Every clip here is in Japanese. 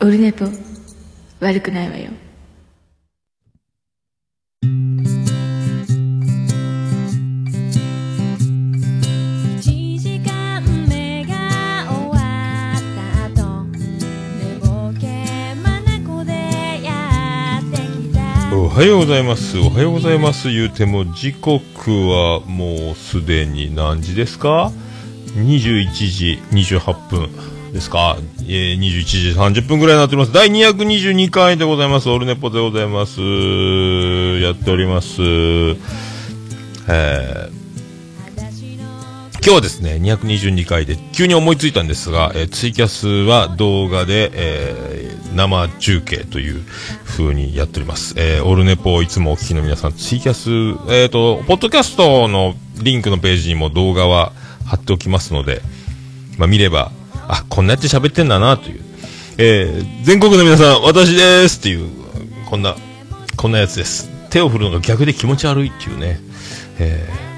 オルネポ悪くないわよ1時間目が終わった後寝ぼけまなこでやってきたおはようございます。おはようございます。言うても、時刻はもうすでに何時ですか ?21 時28分ですか？えー、21時30分ぐらいになっております。第222回でございます。オルネポでございます。やっております。えー今日はですね、222回で急に思いついたんですが、えーツイキャスは動画で、えー生中継という風にやっております。えーオルネポをいつもお聞きの皆さん、ツイキャス、えっ、と、ポッドキャストのリンクのページにも動画は貼っておきますので、まあ見れば、あ、こんなやって喋ってんだなという。えー全国の皆さん、私ですっていう、こんな、こんなやつです。手を振るのが逆で気持ち悪いっていうね。えー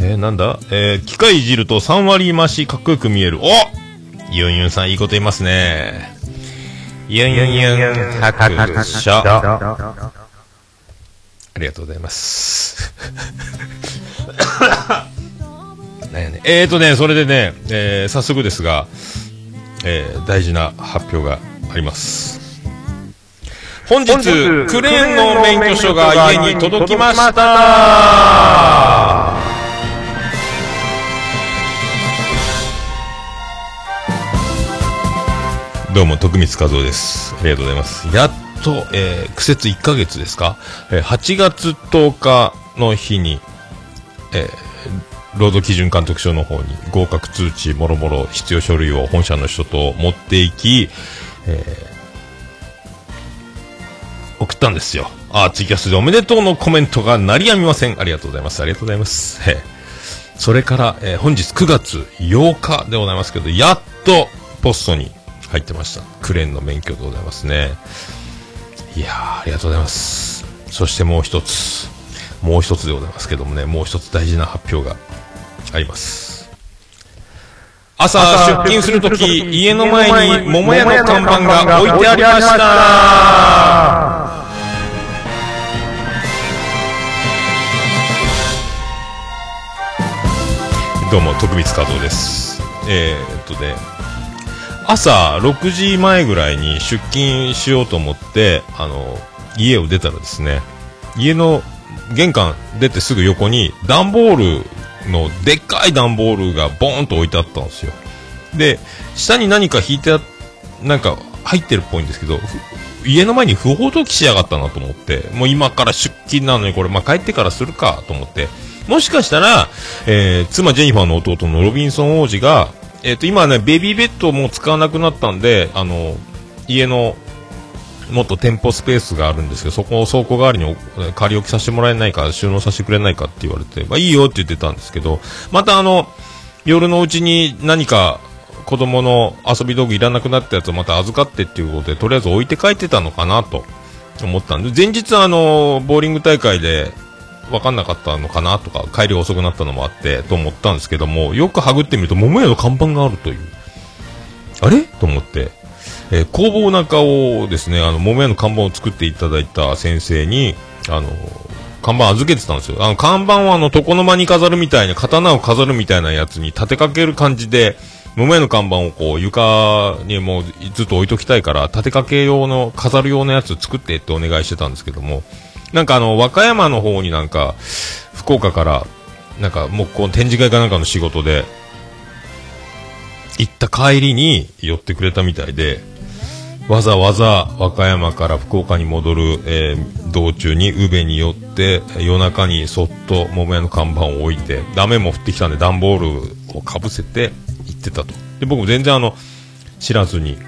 えー、なんだ？えー、機械いじると3割増しかっこよく見える。おユンユンさんいいこと言いますね。ユンユンユン拍手。ありがとうございます。なんやね。えーとね、それでね、えー、早速ですが、えー、大事な発表があります。本日、クレーンの免許証が家に届きましたどうも、徳光和夫です。ありがとうございます。やっと、えー、苦節1ヶ月ですか、えー、8月10日の日に、えー、労働基準監督署の方に合格通知、もろもろ必要書類を本社の人と持っていき、えー送ったんですよ。あー、ツイキャスでおめでとうのコメントが鳴りやみません。ありがとうございます。ありがとうございます。えそれから、えー本日9月8日でございますけど、やっとポストに入ってました。クレーンの免許でございますね。いやー、ありがとうございます。そしてもう一つ、もう一つでございますけどもね、もう一つ大事な発表があります。朝出勤するとき、家の前に桃屋の看板が置いてありました。どうも、徳光和夫です。えー、っとね、朝6時前ぐらいに出勤しようと思って、あの、家を出たらですね、家の玄関出てすぐ横に段ボールのでっかい段ボールがボーンと置いてあったんですよ。で、下に何か引いてあ、なんか入ってるっぽいんですけど、家の前に不法投棄しやがったなと思って、もう今から出勤なのにこれ、まあ、帰ってからするかと思って、もしかしたら、えー妻ジェニファーの弟のロビンソン王子が、えっ、と、今ね、ベビーベッドもう使わなくなったんで、あの、家の、もっと店舗スペースがあるんですけど、そこを倉庫代わりにお仮置きさせてもらえないか、収納させてくれないかって言われて、まあいいよって言ってたんですけど、またあの、夜のうちに何か子供の遊び道具いらなくなったやつをまた預かってっていうことで、とりあえず置いて帰ってたのかなと思ったんで、前日あの、ボーリング大会で分かんなかったのかなとか、帰り遅くなったのもあって、と思ったんですけども、よくはぐってみると、桃屋の看板があるという。あれ？と思って、えー工房中をですね、あの、桃屋の看板を作っていただいた先生に、あの、看板預けてたんですよ。あの、看板はあの、床の間に飾るみたいな、刀を飾るみたいなやつに立てかける感じで、桃屋の看板をこう、床にもうずっと置いときたいから、立てかけ用の、飾る用のやつ作ってってお願いしてたんですけども、なんかあの、和歌山の方になんか、福岡から、なんかもうこう展示会かなんかの仕事で、行った帰りに寄ってくれたみたいで、わざわざ和歌山から福岡に戻る、えー道中に宇部に寄って、夜中にそっと桃屋の看板を置いて、ダメも降ってきたんで段ボールをかぶせて行ってたと。で、僕全然あの、知らずに。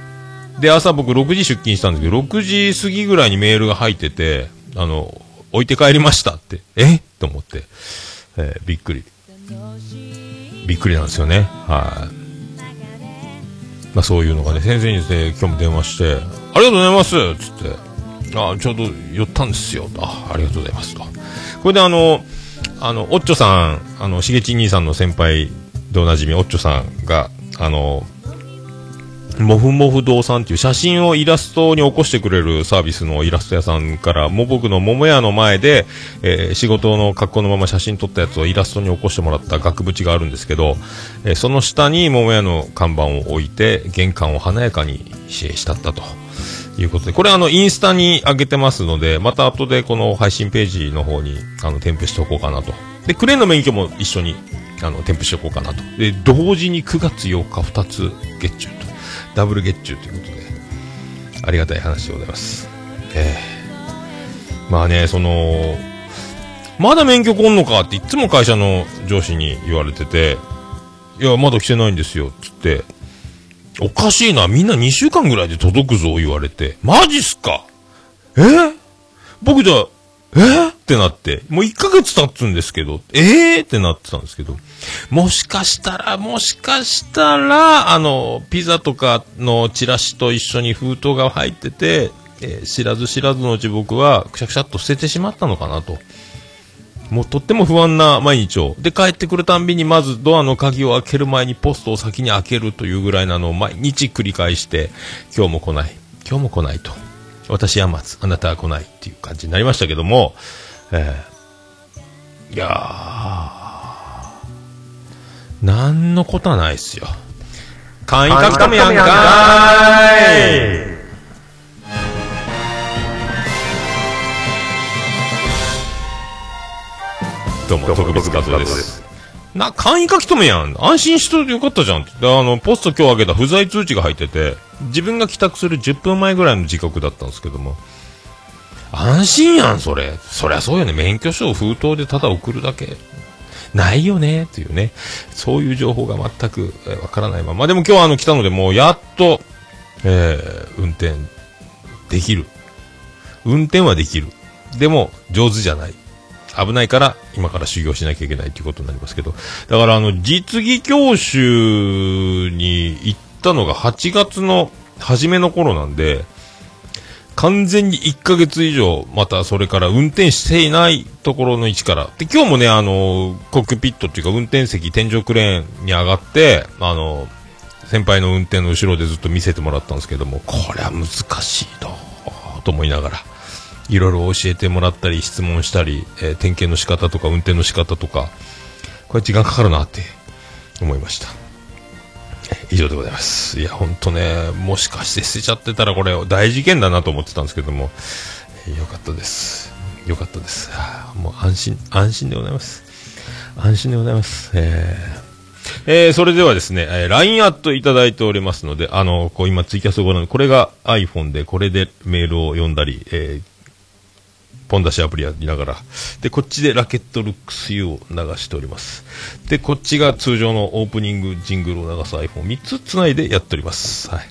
で、朝僕6時出勤したんですけど、6時過ぎぐらいにメールが入ってて、あの、置いて帰りましたって、え？と思って、えーびっくり。びっくりなんですよね。はい。まあそういうのがね、先生にで、今日も電話して、ありがとうございますつって、あちょうど寄ったんですよ。あ、ありがとうございますと。これであの、あの、おっちょさん、あの、しげち兄さんの先輩でおなじみ、おっちょさんが、あの、もふもふ堂さんっていう写真をイラストに起こしてくれるサービスのイラスト屋さんから、もう僕の桃屋の前で、えー仕事の格好のまま写真撮ったやつをイラストに起こしてもらった額縁があるんですけど、えーその下に桃屋の看板を置いて、玄関を華やかにししたったと。いうことで、これあの、インスタに上げてますので、また後でこの配信ページの方に、あの、添付しておこうかなと。で、クレーンの免許も一緒に、あの、添付しておこうかなと。で、同時に9月8日2つ月中と。ダブル月中ということで、ありがたい話でございます。ええまあね、その、まだ免許来んのかっていつも会社の上司に言われてて、いや、まだ来てないんですよ、つって、おかしいな、みんな2週間ぐらいで届くぞ、言われて。マジっすか？え僕じゃあ、え？ってなって、もう1ヶ月経つんですけど、えーってなってたんですけど、もしかしたら、もしかしたら、あの、ピザとかのチラシと一緒に封筒が入ってて、えー知らず知らずのうち僕は、くしゃくしゃっと捨ててしまったのかなと。もうとっても不安な毎日を。で、帰ってくるたんびにまずドアの鍵を開ける前にポストを先に開けるというぐらいなのを毎日繰り返して、今日も来ない。今日も来ないと。私は待つ。あなたは来ないっていう感じになりましたけども、えーいやー、なんのことはないっすよ。簡易書き留めやんかーいどうも、特別活動です。な、簡易書き留めやん。安心しといてよかったじゃんって。であの、ポスト今日開けた不在通知が入ってて、自分が帰宅する10分前ぐらいの時刻だったんですけども、安心やん、それ。そりゃそうよね。免許証を封筒でただ送るだけ。ないよね、っていうね。そういう情報が全くわからないまま。でも今日あの来たので、もうやっと、えー運転できる。運転はできる。でも、上手じゃない。危ないから、今から修行しなきゃいけないということになりますけど。だから、あの、実技教習に行ったのが8月の初めの頃なんで、完全に1ヶ月以上、またそれから運転していないところの位置から。で、今日もね、あの、コックピットっていうか運転席、天井クレーンに上がって、あの、先輩の運転の後ろでずっと見せてもらったんですけども、これは難しいと、と思いながら。いろいろ教えてもらったり、質問したり、えー点検の仕方とか、運転の仕方とか、これ時間かかるなって思いました。以上でございます。いや、ほんとね、もしかして捨てちゃってたらこれ大事件だなと思ってたんですけども、えーよかったです。よかったです。もう安心、安心でございます。安心でございます。えーえーそれではですね、えー LINE アットいただいておりますので、あの、こう今ツイキャスをご覧、これが iPhone で、これでメールを読んだり、えーポン出しアプリやりながら。で、こっちでラケットルックス U を流しております。で、こっちが通常のオープニングジングルを流す iPhone3 つつないでやっております。はい。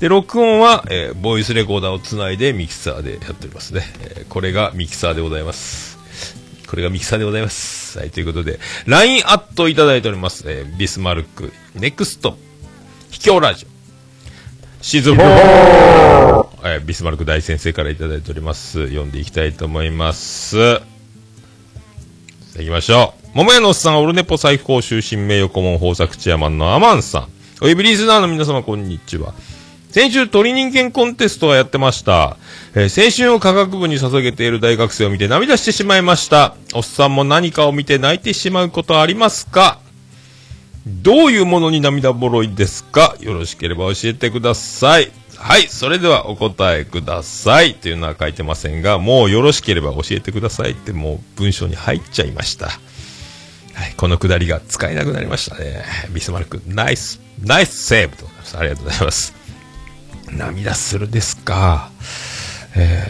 で、録音は、えーボイスレコーダーをつないでミキサーでやっておりますね。えーこれがミキサーでございます。これがミキサーでございます。はい、ということで、LINE アットいただいております。えービスマルク、ネクスト、秘境ラジオ、シーズン4、えービスマルク大先生からいただいております。読んでいきたいと思います。行きましょう。桃屋のおっさん、オルネポ最高終身名誉顧問豊作チアマンのアマンさん。およびリスナーの皆様、こんにちは。先週、鳥人間コンテストをやってました。えー青春を科学部に捧げている大学生を見て涙してしまいました。おっさんも何かを見て泣いてしまうことありますか？どういうものに涙ぼろいですか？よろしければ教えてください。はい、それではお答えください。というのは書いてませんが、もうよろしければ教えてくださいってもう文章に入っちゃいました。はい、このくだりが使えなくなりましたね。ビスマルク、ナイス、ナイスセーブでございます。ありがとうございます。涙するですか？え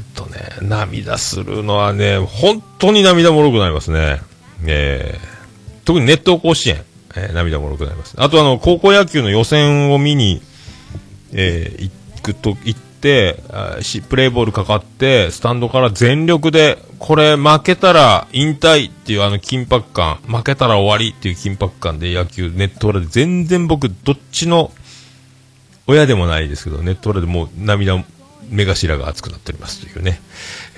ーっとね、涙するのはね、本当に涙もろくなりますね。えー、特に熱湯甲子園、えー涙もろくなります。あとあの、高校野球の予選を見に、えー行くと、行って、プレーボールかかって、スタンドから全力で、これ負けたら引退っていうあの緊迫感、負けたら終わりっていう緊迫感で野球、ネット裏で全然僕、どっちの親でもないですけど、ネット裏でもう涙、目頭が熱くなっておりますというね、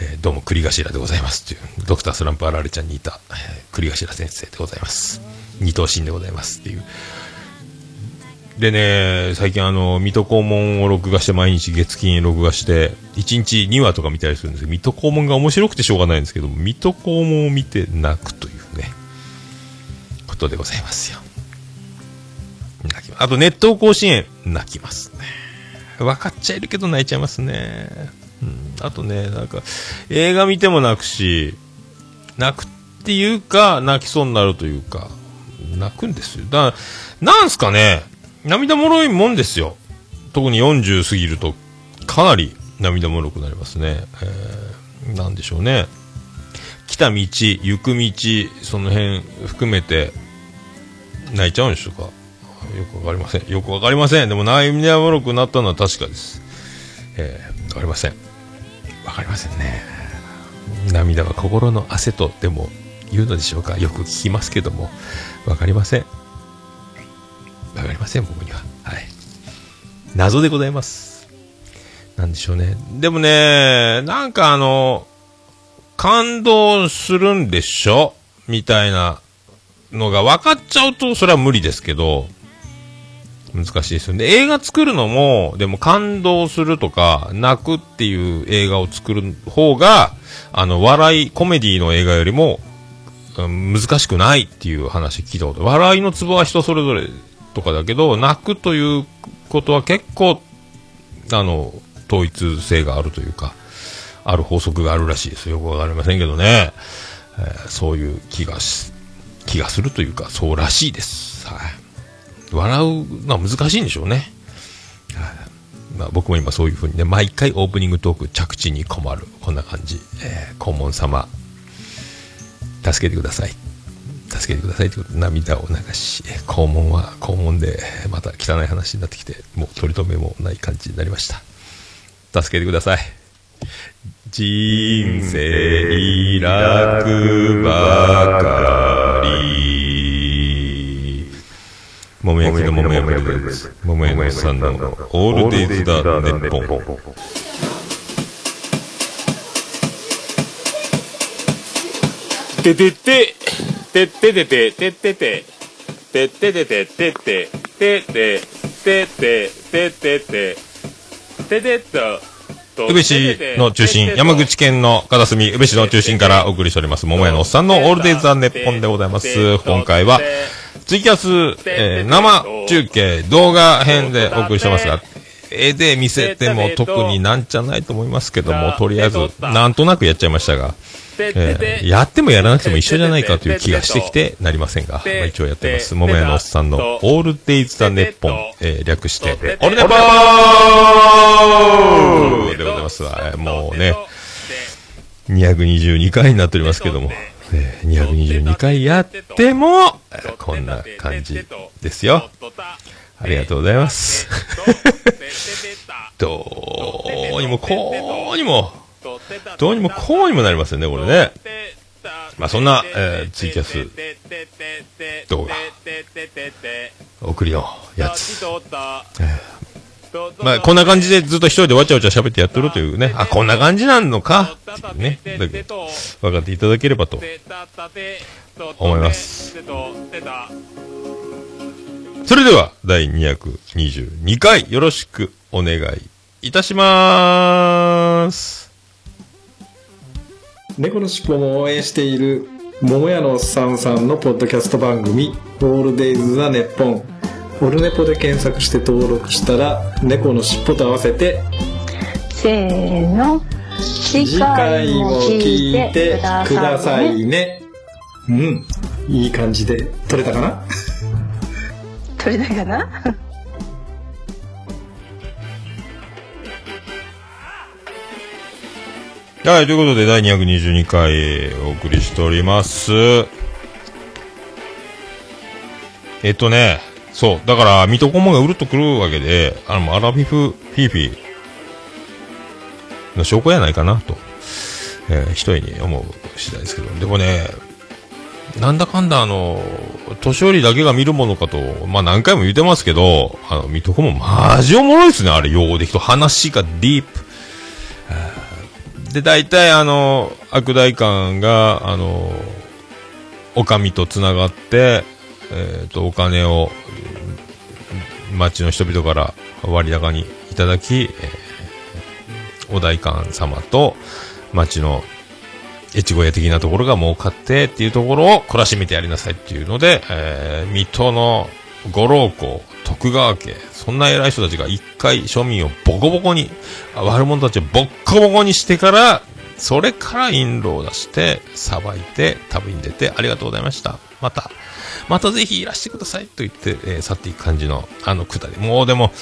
えーどうも栗頭でございますという、ドクタースランプあられちゃんにいた、えー栗頭先生でございます。二頭身でございますっていう。でね、最近あの、水戸黄門を録画して毎日月金録画して、1日2話とか見たりするんですけど、水戸黄門が面白くてしょうがないんですけど、水戸黄門を見て泣くというね、ことでございますよ。泣きまあと、熱湯甲子園、泣きますね。分かっちゃいるけど泣いちゃいますね。うん。あとね、なんか、映画見ても泣くし、泣くっていうか、泣きそうになるというか、泣くんですよ。だから、なんすかね、涙もろいもんですよ。特に40過ぎると、かなり涙もろくなりますね。えー、なんでしょうね。来た道、行く道、その辺含めて、泣いちゃうんでしょうか。よくわかりません。よくわかりません。でも涙もろくなったのは確かです。えー、わかりません。わかりませんね。涙は心の汗とでも言うのでしょうか？よく聞きますけども、わかりません。わかりません、僕には。はい。謎でございます。なんでしょうね。でもね、なんかあの、感動するんでしょ？みたいなのが分かっちゃうと、それは無理ですけど、難しいですよね。映画作るのも、でも感動するとか、泣くっていう映画を作る方が、あの、笑い、コメディの映画よりも、難しくないっていう話聞いたこと。笑いのツボは人それぞれとかだけど、泣くということは結構、あの、統一性があるというか、ある法則があるらしいです。よくわかりませんけどね。えーそういう気がし、気がするというか、そうらしいです。はい。笑うのは難しいんでしょうね。はいまあ、僕も今そういうふうにね、毎回オープニングトーク着地に困る。こんな感じ。えー、黄門様、助けてください。助けてくださいということで涙を流し、肛門は肛門で、また汚い話になってきて、もう取り留めもない感じになりました。助けてください。人生楽ばかり。桃焼きの桃焼きです。桃焼きさんのオールデイズだネッポン。ててて、てててて、ててて、てててて、てて、てて、てて、ててて、ててと、宇部市の中心、山口県の片隅、宇部市の中心からお送りしております、桃屋のおっさんのオールデイズ・ザ・ネッポンでございます。今回は、ツイキャス、えー生中継、動画編でお送りしてますが、絵で見せても特になんじゃないと思いますけども、とりあえず、なんとなくやっちゃいましたが、えーやってもやらなくても一緒じゃないかという気がしてきてなりませんが、まあ、一応やってます。桃屋のおっさんのオールデイズ・ザ・ネッポン、えー略して、オールネポーでございます。わ。えーもうね、222回になっております。けども、えー222回やっても、えーこんな感じです。よ。ありがとうございます。どうにもこうにも、どうにもこうにもなりますよね、これね。まあそんな、えーツイキャス動画送りのやつ。まあこんな感じでずっと一人でわちゃわちゃ喋ってやってるというね。あ、こんな感じなんのかね。分かっていただければと。思います。それでは、第222回よろしくお願いいたします。猫のしっぽも応援している桃屋のおっさんさんのポッドキャスト番組「オールデイズ・ザ・ネッポン」オルネポで検索して登録したら猫のしっぽと合わせてせーの次次回も聞いてくださいね。うん。いい感じで撮れたかな？取れないかな？はい、ということで、第222回お送りしております。えっとね、そう、だから、水戸黄門がうるっとくるわけで、あの、アラフィフ、フィーフィーの証拠やないかな、と、えー一重に思う次第ですけど、でもね、なんだかんだ、あの、年寄りだけが見るものかと、まあ何回も言ってますけど、あの、水戸黄門、マジおもろいですね、あれ、用語できと、話がディープ。で、大体、あの、悪代官が、あの、お上とつながって、えっ、と、お金を、町の人々から割高にいただき、えーお代官様と町の越後屋的なところが儲かってっていうところを懲らしめてやりなさいっていうので、えー水戸の五老公、徳川家、そんな偉い人たちが一回庶民をボコボコに、悪者たちをボッコボコにしてから、それから印籠を出して、さばいて、旅に出て、ありがとうございました。また、またぜひいらしてくださいと言って、えー去っていく感じの、あのくだり。もうでも、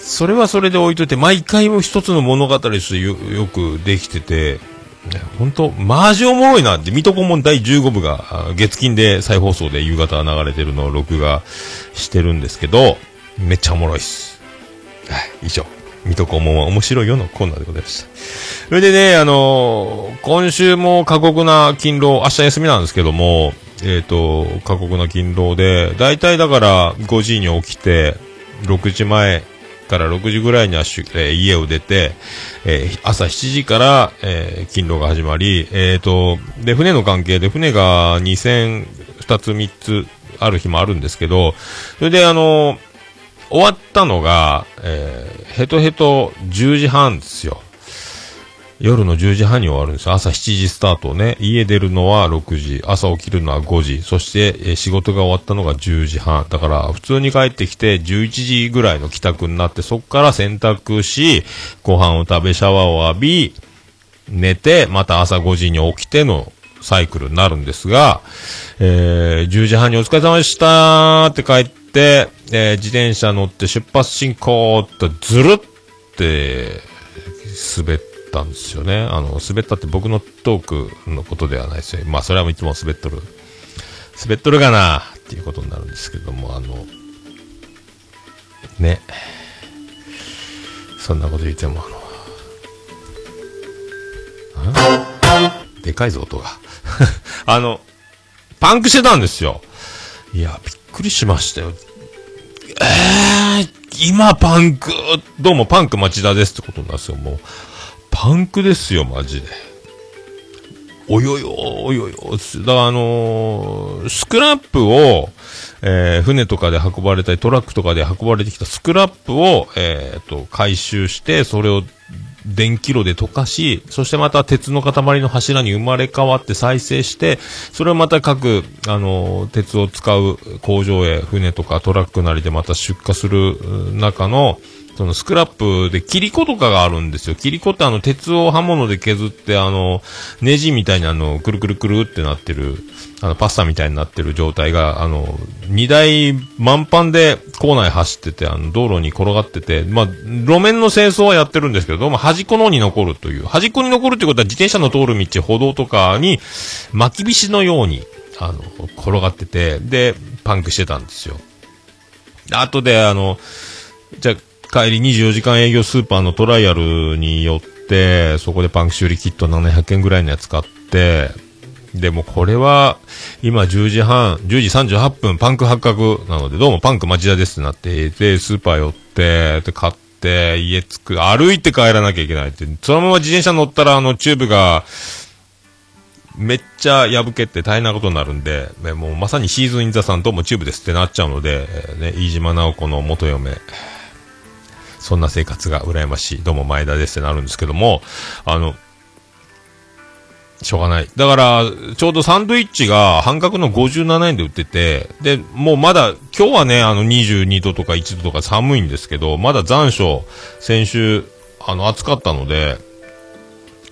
それはそれで置いといて、毎回も一つの物語としてよくできてて、本当マジおもろいなって、水戸黄門第15部が、月金で再放送で夕方流れてるのを録画してるんですけど、めっちゃおもろいっす。はい、以上。水戸黄門は面白いよのコーナーでございました。それでね、あのー今週も過酷な勤労、明日休みなんですけども、えっ、と、過酷な勤労で、だいたいだから5時に起きて、6時前から6時ぐらいにはしゅ、えー家を出て、えー朝7時から、えー勤労が始まり、えっ、と、で、船の関係で船が2000、2つ3つある日もあるんですけど、それであの終わったのが、えーヘトヘト10時半ですよ。夜の10時半に終わるんですよ。朝7時スタートね。家出るのは6時。朝起きるのは5時。そして、え仕事が終わったのが10時半。だから、普通に帰ってきて11時ぐらいの帰宅になって、そこから洗濯し、ご飯を食べ、シャワーを浴び、寝て、また朝5時に起きてのサイクルになるんですが、えー10時半にお疲れ様でしたーって帰って、えー自転車乗って出発進行ってずるって滑ってたんですよね。あの、滑ったって僕のトークのことではないですよ。まあ、それはいつも滑っとる。滑っとるがなっていうことになるんですけども、あの、ね。そんなこと言っても、あの、でかいぞ、音が。あの、パンクしてたんですよ。いや、びっくりしましたよ。えー、今パンク、どうもパンク町田ですってことなんですよ、もう。パンクですよ、マジで。およよ、およよ、だからあのースクラップを、えー船とかで運ばれたり、トラックとかで運ばれてきたスクラップを、えーと、回収して、それを電気炉で溶かし、そしてまた鉄の塊の柱に生まれ変わって再生して、それをまた各、あの鉄を使う工場へ船とかトラックなりでまた出荷する中の、そのスクラップで切り子とかがあるんですよ。切り子ってあの鉄を刃物で削ってあの、ネジみたいにあの、くるくるくるってなってる、あの、パスタみたいになってる状態が、あの、荷台満帆で構内走ってて、あの、道路に転がってて、まあ、路面の清掃はやってるんですけど、端っこの方に残るという。端っこに残るってことは自転車の通る道、歩道とかに巻き菱のように、あの、転がってて、で、パンクしてたんですよ。後で、あの、じゃあ帰り24時間営業スーパーのトライアルによって、そこでパンク修理キット700円ぐらいのやつ買って、でもこれは、今10時半、10時38分、パンク発覚なので、どうもパンク町田ですってなって、で、スーパー寄って、で、買って、家着く、歩いて帰らなきゃいけないって、そのまま自転車乗ったら、あの、チューブが、めっちゃ破けて大変なことになるんで、もうまさに Season in the Sun どうもチューブですってなっちゃうので、ね、飯島直子の元嫁、そんな生活が羨ましい。どうも前田ですってなるんですけども、あの、しょうがない。だから、ちょうどサンドイッチが半額の57円で売ってて、で、もうまだ、今日はね、あの22度とか1度とか寒いんですけど、まだ残暑、先週、あの、暑かったので、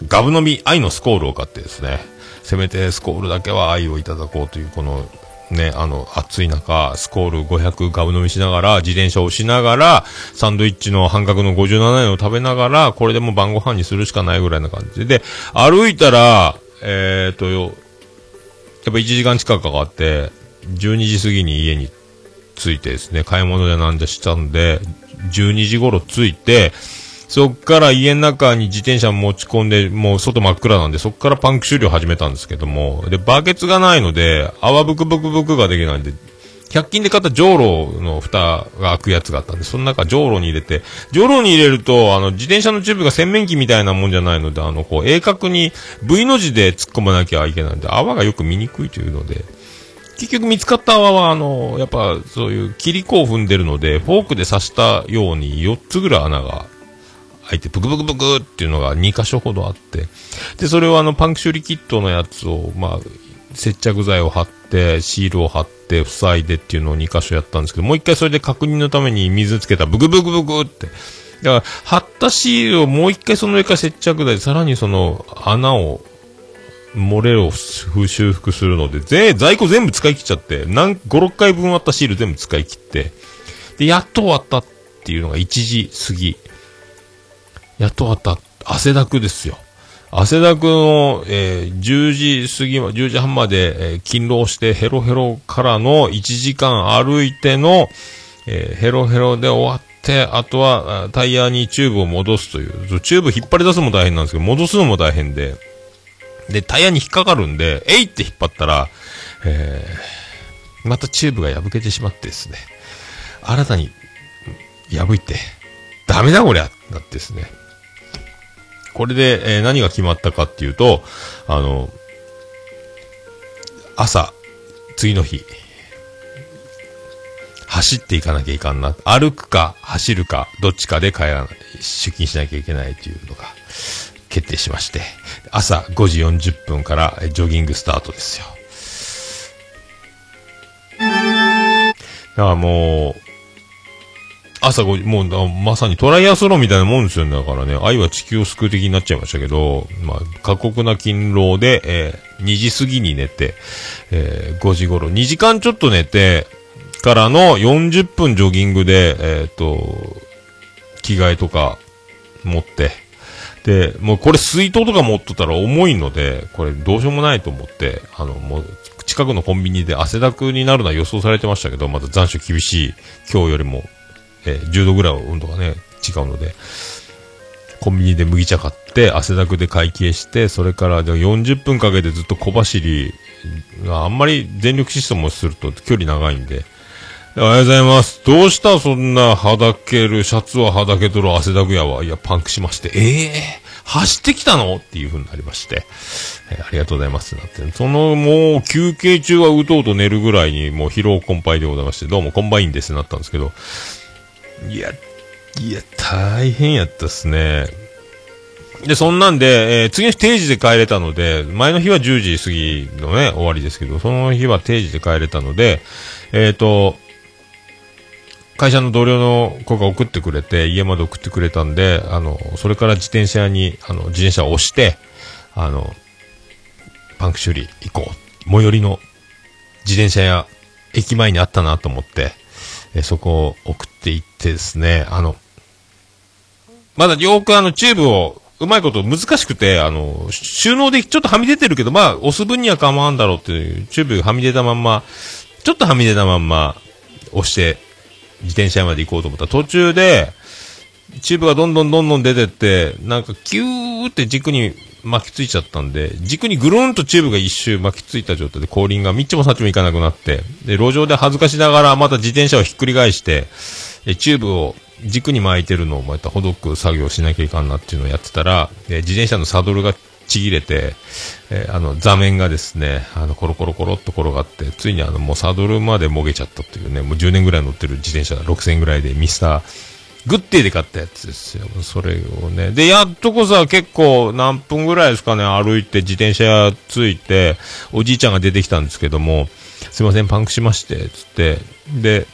ガブ飲み、愛のスコールを買ってですね、せめてスコールだけは愛をいただこうという、この、ね、あの、暑い中、スコール500ガブ飲みしながら、自転車をしながら、サンドイッチの半額の57円を食べながら、これでも晩ご飯にするしかないぐらいな感じ。で、で、歩いたら、えーと、やっぱ1時間近くかかって、12時過ぎに家に着いてですね、買い物でなんでしたんで、12時頃着いて、そっから家の中に自転車持ち込んで、もう外真っ暗なんで、そっからパンク修理を始めたんですけども、で、バケツがないので、泡ブクブクブクができないんで、100均で買ったジョーロの蓋が開くやつがあったんで、その中ジョーロに入れて、ジョーロに入れると、あの、自転車のチューブが洗面器みたいなもんじゃないので、あの、こう、鋭角に V の字で突っ込まなきゃいけないんで、泡がよく見にくいというので、結局見つかった泡は、あの、やっぱそういう切り子を踏んでるので、フォークで刺したように4つぐらい穴が開いて、ブクブクブクっていうのが2箇所ほどあって、で、それをあの、パンク修理キットのやつを、まあ、接着剤を貼って、シールを貼って、塞いでっていうのを2箇所やったんですけど、もう一回それで確認のために水つけたブクブクブクって。だから、貼ったシールをもう一回その上から接着剤、さらにその穴を、漏れを修復するので、ぜ在庫全部使い切っちゃって、なん5、6回分あったシール全部使い切って、で、やっと終わったっていうのが1時過ぎ。やっと終わった。汗だくですよ。汗だくの、えー10時過ぎ、10時半まで、えー勤労してヘロヘロからの1時間歩いての、えーヘロヘロで終わって、あとはタイヤにチューブを戻すという、そうチューブ引っ張り出すのも大変なんですけど、戻すのも大変で、で、タイヤに引っかかるんで、えいって引っ張ったら、えーまたチューブが破けてしまってですね、新たに破いて、ダメだこりゃなってですね。これで、えー何が決まったかっていうと、あの、朝、次の日、走っていかなきゃいかんな。歩くか、走るか、どっちかで帰らない、出勤しなきゃいけないというのが決定しまして、朝5時40分からジョギングスタートですよ。だからもう、朝5時、もうまさにトライアスロンみたいなもんですよね。だからね、愛は地球を救う的になっちゃいましたけど、まあ、過酷な勤労で、えー2時過ぎに寝て、えー5時頃、2時間ちょっと寝て、からの40分ジョギングで、えっ、と、着替えとか持って、で、もうこれ水筒とか持っとったら重いので、これどうしようもないと思って、あの、もう、近くのコンビニで汗だくになるのは予想されてましたけど、また残暑厳しい今日よりも、え10度ぐらい温度がね、違うので、コンビニで麦茶買って、汗だくで会計して、それからで40分かけてずっと小走り、あんまり全力疾走もすると距離長いんで、おはようございます。どうした？そんなはだける、シャツははだけとる汗だくやわ。いや、パンクしまして。ええ走ってきたの？っていう風になりまして。えーありがとうございます。なって。その、もう、休憩中はうとうと寝るぐらいに、もう疲労困憊でございまして、どうもコンバインですなったんですけど、いや、いや、大変やったっすね。で、そんなんで、えー次の日定時で帰れたので、前の日は10時過ぎのね、終わりですけど、その日は定時で帰れたので、えっ、と、会社の同僚の子が送ってくれて、家まで送ってくれたんで、あの、それから自転車に、あの、自転車を押して、あの、パンク修理行こう。最寄りの自転車屋、駅前にあったなと思って、えそこを送って行っってですね、あの、まだよくあの、チューブを、うまいこと難しくて、あの、収納でちょっとはみ出てるけど、まあ、押す分には構わんだろうっていう、チューブがはみ出たまんま、ちょっとはみ出たまんま、押して、自転車まで行こうと思った、途中で、チューブがどんどんどんどん出てって、なんか、キューって軸に巻きついちゃったんで、軸にぐるんとチューブが一周巻きついた状態で後輪がにっちもさっちもいかなくなって、で、路上で恥ずかしながらまた自転車をひっくり返して、えチューブを軸に巻いてるのをまたほどく作業しなきゃいかんなっていうのをやってたら、え自転車のサドルがちぎれて、えーあの、座面がですね、あの、コロコロコロっと転がって、ついにあの、もうサドルまでもげちゃったというね、もう10年ぐらい乗ってる自転車が6000円ぐらいでミスター、グッティで買ったやつですよ。それをね。で、やっとこさ、結構何分ぐらいですかね、歩いて自転車着いて、おじいちゃんが出てきたんですけども、すいません、パンクしまして、つって、で、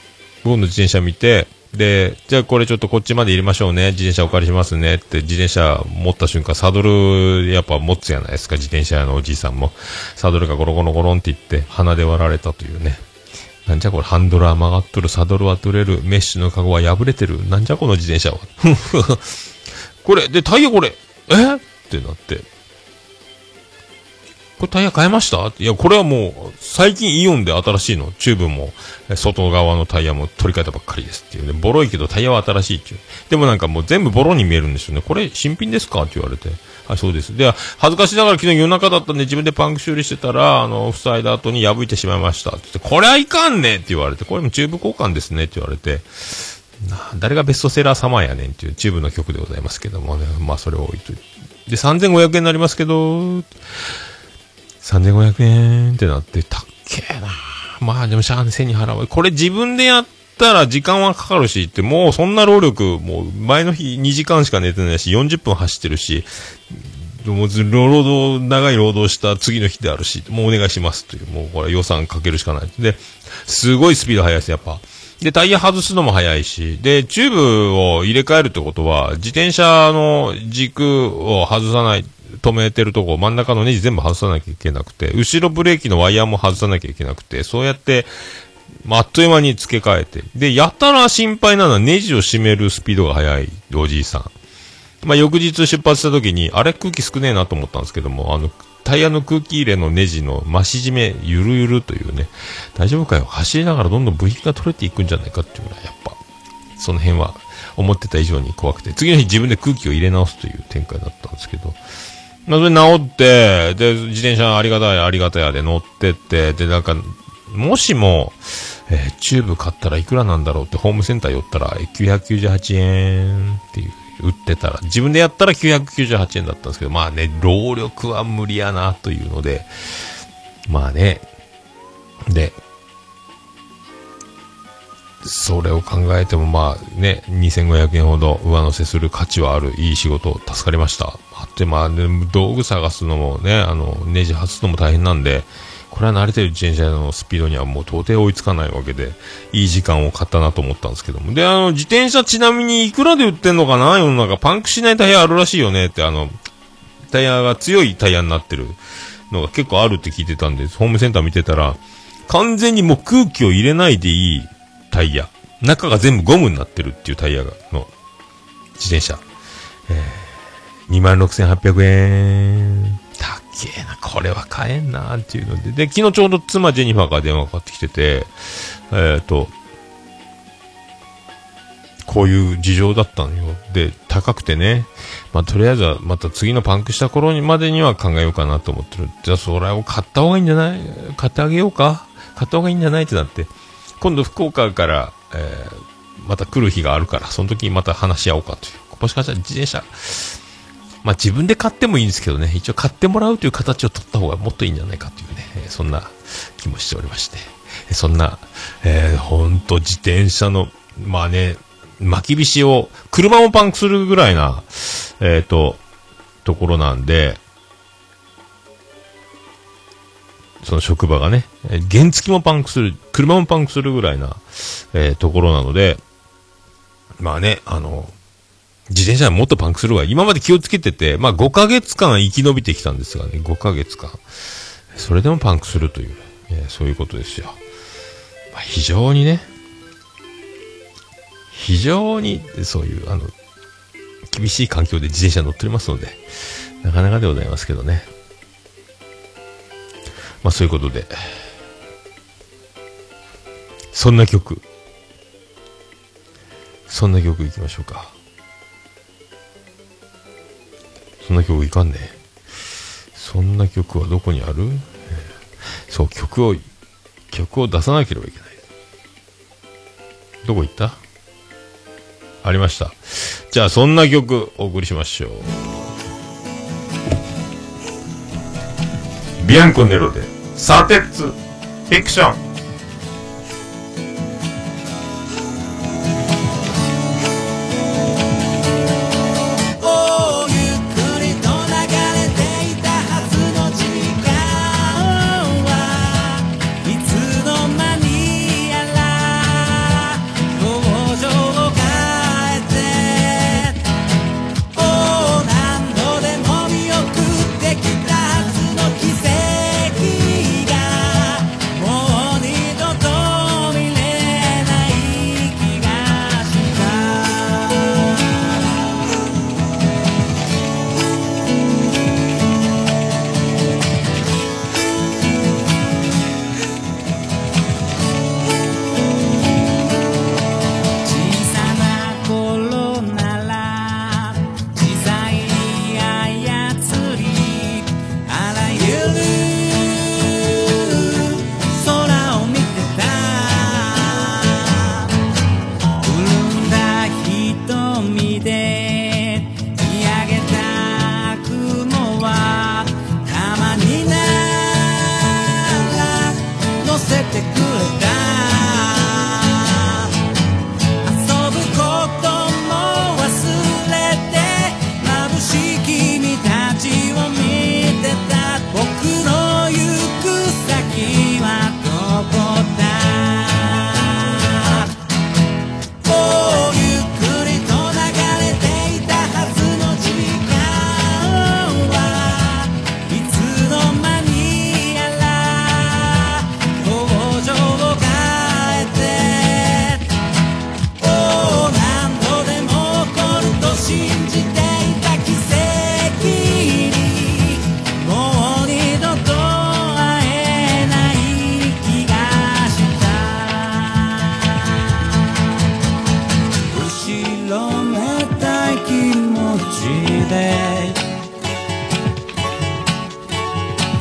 僕の自転車見て、で、じゃあこれちょっとこっちまで入れましょうね。自転車お借りしますね。って自転車持った瞬間、サドルやっぱ持つじゃないですか。自転車屋のおじいさんも。サドルがゴロゴロゴロンっていって、鼻で割られたというね。なんじゃこれ、ハンドルは曲がっとる、サドルは取れる、メッシュのカゴは破れてる。なんじゃこの自転車は。これ、で、タイヤこれ、え？ってなって。これタイヤ変えました？いや、これはもう、最近イオンで新しいの、チューブも、外側のタイヤも取り替えたばっかりですっていうね。ボロいけどタイヤは新しいっていう。でもなんかもう全部ボロに見えるんですよね。これ新品ですか？って言われて。はい、そうです。で、恥ずかしながら昨日夜中だったんで自分でパンク修理してたら、あの、塞いだ後に破いてしまいましたって言って、これはいかんねって言われて、これもチューブ交換ですねって言われて、誰がベストセラー様やねんっていうチューブの曲でございますけどもね。まあそれを置いといて。で、3500円になりますけど、3500円ってなって、たっけえなまあでもしゃあね、背に払う。これ自分でやったら時間はかかるしって、もうそんな労力、もう前の日2時間しか寝てないし、40分走ってるし、もう労働、長い労働した次の日であるし、もうお願いしますという、もうこれ予算かけるしかない。で、すごいスピード速いです、やっぱ。で、タイヤ外すのも速いし、で、チューブを入れ替えるってことは、自転車の軸を外さない、止めてるとこ、真ん中のネジ全部外さなきゃいけなくて、後ろブレーキのワイヤーも外さなきゃいけなくて、そうやって、まあ、っという間に付け替えて。で、やたら心配なのはネジを締めるスピードが速いおじいさん。まあ、翌日出発した時に、あれ空気少ねえなと思ったんですけども、あの、タイヤの空気入れのネジの増し締め、ゆるゆるというね、大丈夫かよ。走りながらどんどん部品が取れていくんじゃないかっていうぐらい、やっぱ、その辺は思ってた以上に怖くて、次の日自分で空気を入れ直すという展開だったんですけど、まあ、それ治って、で、自転車ありがたい、ありがたやで乗ってって、で、なんか、もしも、えーチューブ買ったらいくらなんだろうってホームセンター寄ったら、998円っていう、売ってたら、自分でやったら998円だったんですけど、まあね、労力は無理やなというので、まあね、で、それを考えてもまあね、2500円ほど上乗せする価値はあるいい仕事、助かりました。ってまあ、ね、道具探すのもね、あの、ネジ外すのも大変なんで、これは慣れてる自転車のスピードにはもう到底追いつかないわけで、いい時間を買ったなと思ったんですけども。で、あの、自転車ちなみにいくらで売ってんのかな？世の中、パンクしないタイヤあるらしいよねって、あの、タイヤが強いタイヤになってるのが結構あるって聞いてたんで、ホームセンター見てたら、完全にもう空気を入れないでいいタイヤ。中が全部ゴムになってるっていうタイヤ、の、自転車。えー、26,800円。たっけえな、これは買えんなっていうので。で、昨日ちょうど妻ジェニファーから電話かかってきてて、えっ、と、こういう事情だったのよ。で、高くてね。まあ、とりあえずは、また次のパンクした頃にまでには考えようかなと思ってる。じゃあ、それを買った方がいいんじゃない？買ってあげようか？買った方がいいんじゃない？ってなって。今度福岡から、えーまた来る日があるから、その時にまた話し合おうかという。もしかしたら自転車、まあ自分で買ってもいいんですけどね、一応買ってもらうという形を取った方がもっといいんじゃないかというね、そんな気もしておりまして。そんな、えー、ほんと自転車の、まあね、巻きびしを、車もパンクするぐらいな、えっ、と、ところなんで、その職場がね、原付もパンクする、車もパンクするぐらいな、えーところなので、まあね、あの、自転車はもっとパンクするわ。今まで気をつけてて、まあ5ヶ月間生き延びてきたんですがね、5ヶ月間。それでもパンクするという、えーそういうことですよ。まあ、非常にね、非常に、そういう、あの、厳しい環境で自転車乗っておりますので、なかなかでございますけどね。まあそういうことで、そんな曲、そんな曲いきましょうか。そんな曲いかんねそんな曲はどこにある、そう、曲を、曲を出さなければいけない。どこ行った？ありました。じゃあ、そんな曲お送りしましょう。ビアンコネロで、サテッツ、フィクション。広めたい気持ちで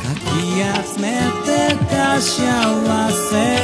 かき集めてた幸せ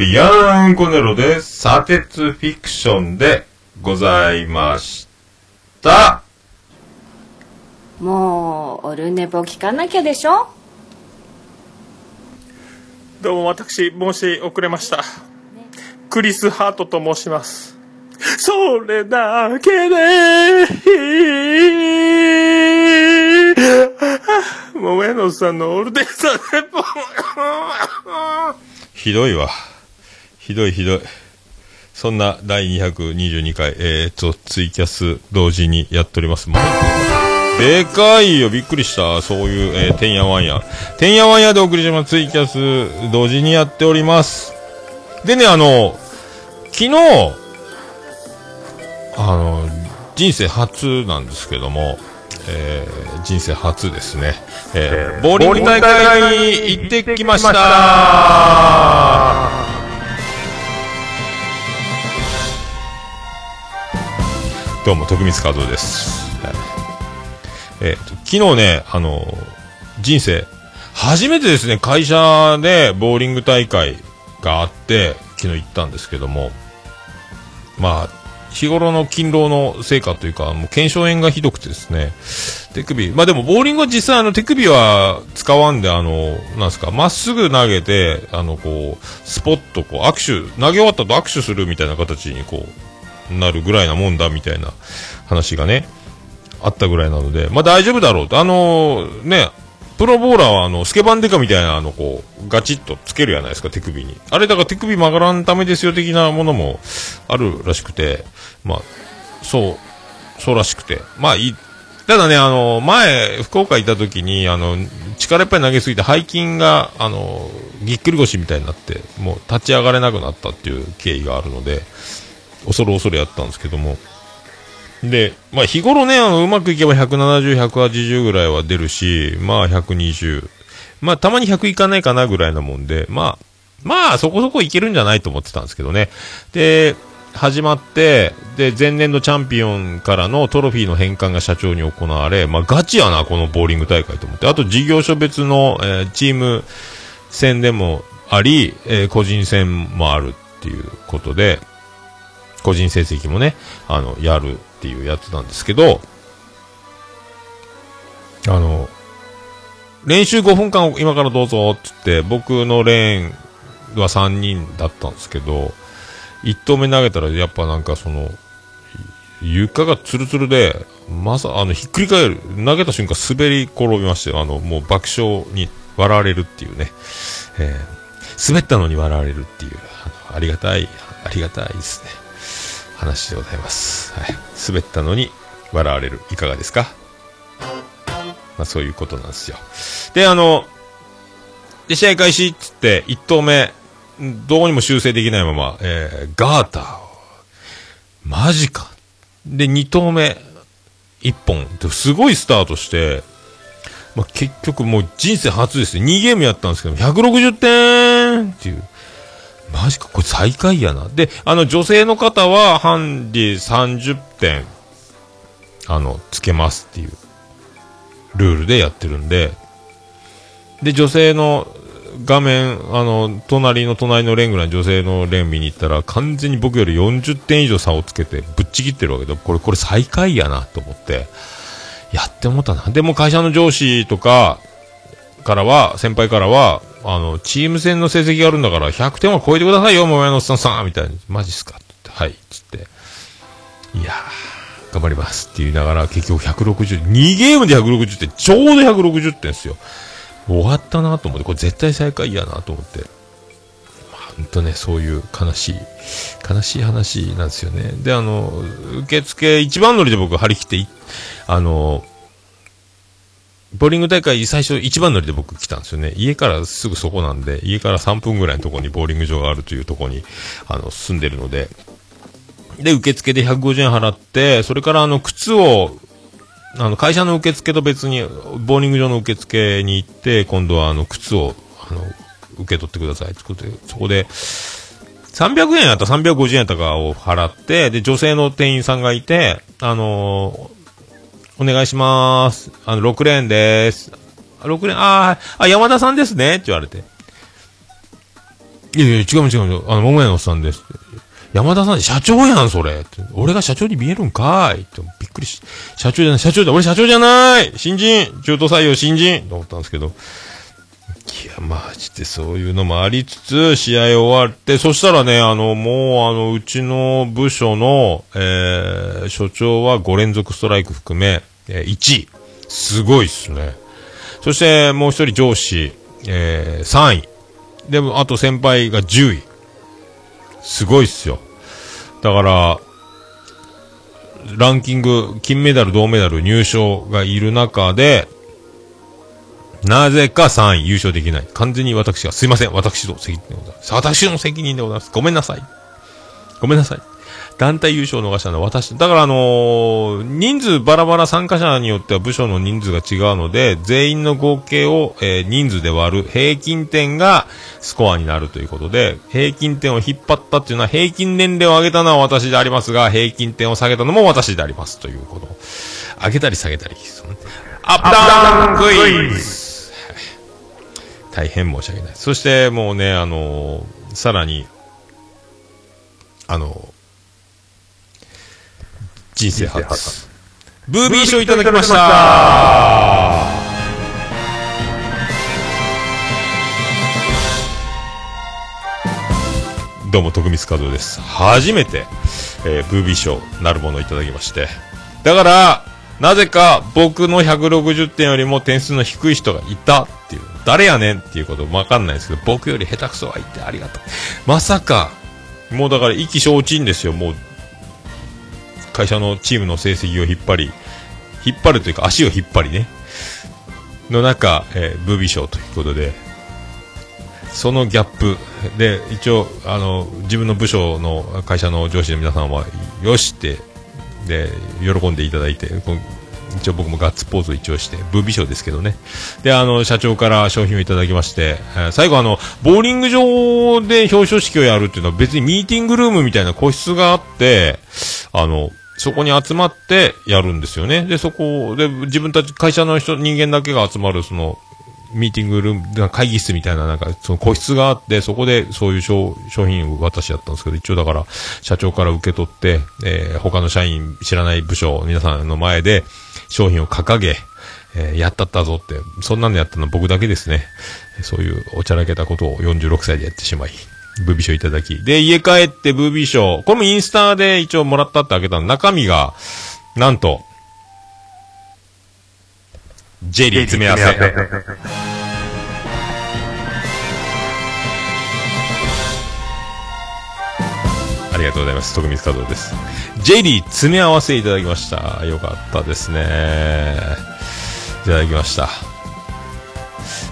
ヤンコネロで、砂鉄フィクションでございました。もうオルネポ聞かなきゃでしょ？どうも私申し遅れました。クリス・ハートと申します。それだけで。桃屋のさんのオールデイサーネポひどいわ。ひどいひどい。そんな第222回、えーと、ツイキャス同時にやっております。でかいよ、びっくりした。そういう、えー、てんやわんや。てんやわんやでお送りします。ツイキャス同時にやっております。でね、あの、昨日、あの、人生初なんですけども、えー人生初ですね。えーボーリング大会に行ってきましたどうも、徳光和夫です。はいえーと昨日ね、あの、人生、初めてですね、会社でボーリング大会があって、昨日行ったんですけども、まあ、日頃の勤労の成果というか、もう腱鞘炎がひどくてですね、手首、まあでもボーリングは実際あの手首は使わんで、あの、なんすか、まっすぐ投げて、あの、こう、スポッとこう、握手、投げ終わったと握手するみたいな形にこう、なるぐらいなもんだみたいな話がね、あったぐらいなので、まあ大丈夫だろうと。あのね、プロボーラーはあの、スケバンデカみたいなあの、こう、ガチッとつけるじゃないですか、手首に。あれだから手首曲がらんためですよ的なものもあるらしくて、まあ、そう、そうらしくて。まあいい。ただね、あの、前、福岡行った時に、あの、力いっぱい投げすぎて背筋が、あの、ぎっくり腰みたいになって、もう立ち上がれなくなったっていう経緯があるので、恐る恐るやったんですけども。で、まあ日頃ね、あの、うまくいけば170、180ぐらいは出るし、まあ120。まあたまに100いかないかなぐらいなもんで、まあ、まあそこそこいけるんじゃないと思ってたんですけどね。で、始まって、で、前年度チャンピオンからのトロフィーの返還が社長に行われ、まあガチやな、このボーリング大会と思って。あと事業所別の、えーチーム戦でもあり、えー個人戦もあるっていうことで、個人成績もね、あの、やるっていうやつなんですけど、あの、練習5分間今からどうぞって言って、僕のレーンは3人だったんですけど、1投目投げたらやっぱなんかその、床がツルツルで、まさ、あの、ひっくり返る、投げた瞬間滑り転びまして、あの、もう爆笑に笑われるっていうね、えー滑ったのに笑われるっていう、あありがたい、ありがたいですね。話でございます。はい。滑ったのに笑われる。いかがですか？まあそういうことなんですよ。で、あの、で、試合開始っつって、1投目、どうにも修正できないまま、えー、ガーター。マジか。で、2投目、1本。すごいスタートして、まあ、結局もう人生初ですね。2ゲームやったんですけど、160点っていう。マジか、これ最下位やな。で、あの、女性の方は、ハンディ30点、あの、つけますっていう、ルールでやってるんで、で、女性の画面、あの、隣の隣のレンぐらい女性のレン見に行ったら、完全に僕より40点以上差をつけて、ぶっちぎってるわけで、これ、これ最下位やなと思って、やって思ったな。でも会社の上司とか、からは、先輩からは、あの、チーム戦の成績があるんだから、100点は超えてくださいよ、桃屋のっさんさんみたいに、マジっすかって言って、はい、つって。いやー、頑張りますって言いながら、結局160、2ゲームで160点、ちょうど160点ですよ。終わったなと思って、これ絶対最下位やなと思って。まあ、ほんとね、そういう悲しい、悲しい話なんですよね。で、あの、受付一番乗りで僕張り切って、あの、ボーリング大会最初一番乗りで僕来たんですよね。家からすぐそこなんで、家から3分ぐらいのところにボーリング場があるというところに、あの、住んでるので、で、受付で150円払って、それからあの、靴を、あの、会社の受付と別に、ボーリング場の受付に行って、今度はあの、靴を、あの、受け取ってくださいってことで、そこで、300円やったら350円やったかを払って、で、女性の店員さんがいて、あのーお願いします。あの、6レーンです。6レーン、あーあ、山田さんですねって言われて。いやいや、違う違う違う。あの、桃屋のおっさんです。山田さん、社長やん、それ。俺が社長に見えるんかいって、びっくりし、社長じゃない、社長じゃ、俺社長じゃない新人中途採用新人と思ったんですけど。いや、マジでそういうのもありつつ、試合終わって、そしたらね、あの、もう、あの、うちの部署の、えー、所長は5連続ストライク含め、えー、1位。すごいっすね。そして、もう一人上司、えー、3位。でも、あと先輩が10位。すごいっすよ。だから、ランキング、金メダル、銅メダル、入賞がいる中で、なぜか3位優勝できない。完全に私が、すいません、私の責任でございます。私の責任でございます。ごめんなさい。ごめんなさい。団体優勝を逃したのは私。だからあのー人数バラバラ参加者によっては部署の人数が違うので、全員の合計を、えー人数で割る平均点がスコアになるということで、平均点を引っ張ったっていうのは平均年齢を上げたのは私でありますが、平均点を下げたのも私でありますということ。上げたり下げたり。アップダウンクイズ大変申し訳ない。そしてもうね、あのーさらに、あのー人生初。ブービー賞いただきましたどうも、徳光和夫です。初めて、えーブービー賞なるものをいただきまして。だから、なぜか僕の160点よりも点数の低い人がいたっていう。誰やねんっていうこともわかんないですけど、僕より下手くそはいてありがとう。まさか、もうだから意気消沈ですよ、もう。会社のチームの成績を引っ張り、引っ張るというか足を引っ張りね。の中、えーブービー賞ということで、そのギャップで、一応、あの、自分の部署の会社の上司の皆さんは、よしって、で、喜んでいただいて、こう一応僕もガッツポーズを一応して、ブービー賞ですけどね。で、あの、社長から商品をいただきまして、えー最後あの、ボーリング場で表彰式をやるっていうのは別にミーティングルームみたいな個室があって、あの、そこに集まってやるんですよね。で、そこで自分たち会社の人、人間だけが集まるその、ミーティングルーム、会議室みたいな、なんか、その個室があって、そこでそういう商品を私やったんですけど、一応だから、社長から受け取って、えー他の社員、知らない部署、皆さんの前で、商品を掲げ、えーやったったぞって、そんなのやったのは僕だけですね。そういうおちゃらけたことを46歳でやってしまい、ブービー賞いただき。で、家帰ってブービー賞、これもインスタで一応もらったってあげたの、中身が、なんと、ジェリー詰め合わせ。ありがとうございます。徳光和夫です。ジェリー詰め合わせいただきました。よかったですね。いただきました。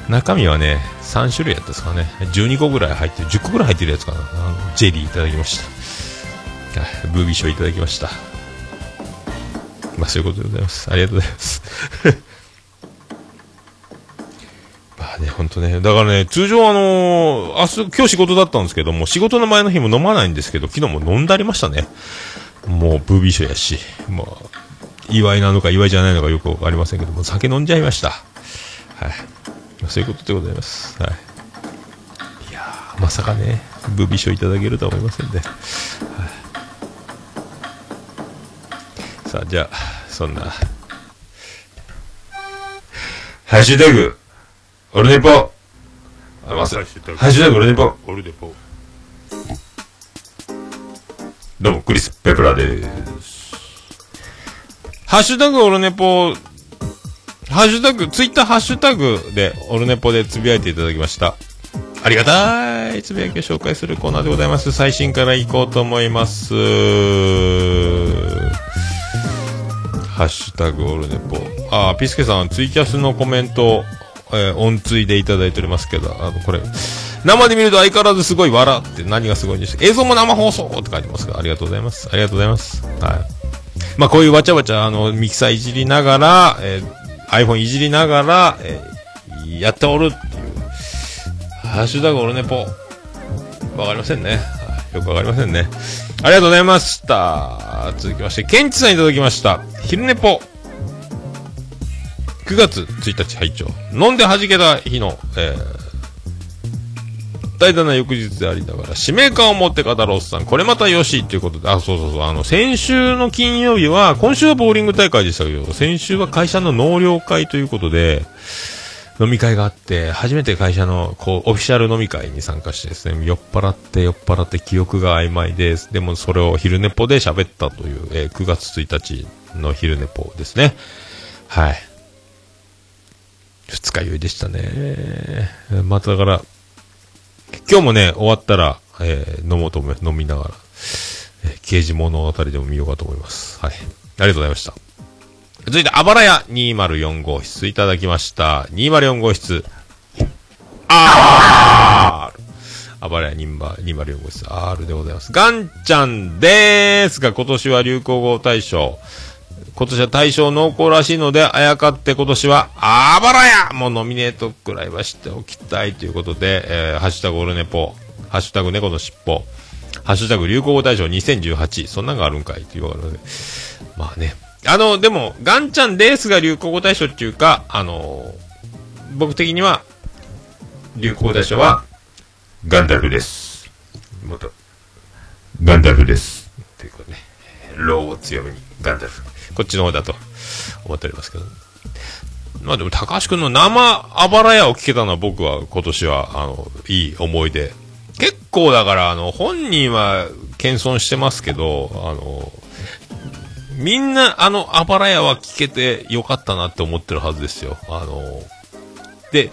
中身はね、3種類やったですかね。12個ぐらい入ってる、10個ぐらい入ってるやつかな。ジェリーいただきました。はいブービー賞いただきました。まあそういうことでございます。ありがとうございます。まあね、ほんとね。だからね、通常あのー明日、今日仕事だったんですけども、仕事の前の日も飲まないんですけど、昨日も飲んでありましたね。もう、ブービー賞やし、もう、祝いなのか祝いじゃないのかよくわかりませんけども、酒飲んじゃいました。はい。そういうことでございます。はい。いやー、まさかね、ブービー賞いただけるとは思いませんね。はい。さあ、じゃあ、そんな、ハッシュタグ、オルネポ。あ、まさ、ハッシュタグオルネポ。オルデポ。どうも、クリス・ペプラです。ハッシュタグオルネポ、ハッシュタグ、ツイッターハッシュタグで、オルネポでつぶやいていただきました。ありがたいつぶやきを紹介するコーナーでございます。最新から行こうと思います。ハッシュタグオルネポ。あー、ピスケさん、ツイキャスのコメント、えー、音追でいただいておりますけど、あの、これ、生で見ると相変わらずすごい笑って何がすごいんでしょう映像も生放送って書いてますが、ありがとうございます。ありがとうございます。はい。まあ、こういうわちゃわちゃ、あの、ミキサーいじりながら、えー、iPhone いじりながら、えー、やっておるっていう、ハッシュタグオルネポ。わかりませんね。よくわかりませんね。ありがとうございました。続きまして、ケンチさんいただきました。昼ネポ。9月1日拝聴飲んで弾けた日の、えー、ったいだな翌日でありながら、使命感を持って語るおっさん、これまたよしということで、あ、そうそうそう、あの、先週の金曜日は、今週はボーリング大会でしたけど、先週は会社の納涼会ということで、飲み会があって、初めて会社の、こう、オフィシャル飲み会に参加してですね、酔っ払って酔っ払って記憶が曖昧です。でもそれを昼寝ぽで喋ったという、えー9月1日の昼寝ぽですね。はい。二日酔いでしたね。まただから、今日もね、終わったら、えー飲もうと思います。飲みながら、えー刑事物語でも見ようかと思います。はい。ありがとうございました。続いて、あばらや204号室いただきました。204号室。あーあばらや204号室 R でございます。ガンちゃんでーすが、今年は流行語大賞。今年は大賞濃厚らしいので、あやかって今年は、あばらやもうノミネートくらいはしておきたいということで、えーハッシュタグオルネポ、ハッシュタグ猫のしっぽ、ハッシュタグ流行語大賞2018、そんなんがあるんかいっていうわけで、まあね。あの、でも、ガンちゃんですが流行語大賞っていうか、あの僕的には、流行語大賞は、ガンダルです。もっと、ガンダルです。っていうことね。ローを強めに、ガンダル。こっちの方だと思っておりますけど。まあでも、高橋くんの生あばらやを聞けたのは僕は今年は、あの、いい思い出。結構だから、あの、本人は謙遜してますけど、あの、みんなあのあばらやは聞けてよかったなって思ってるはずですよ。あの、で、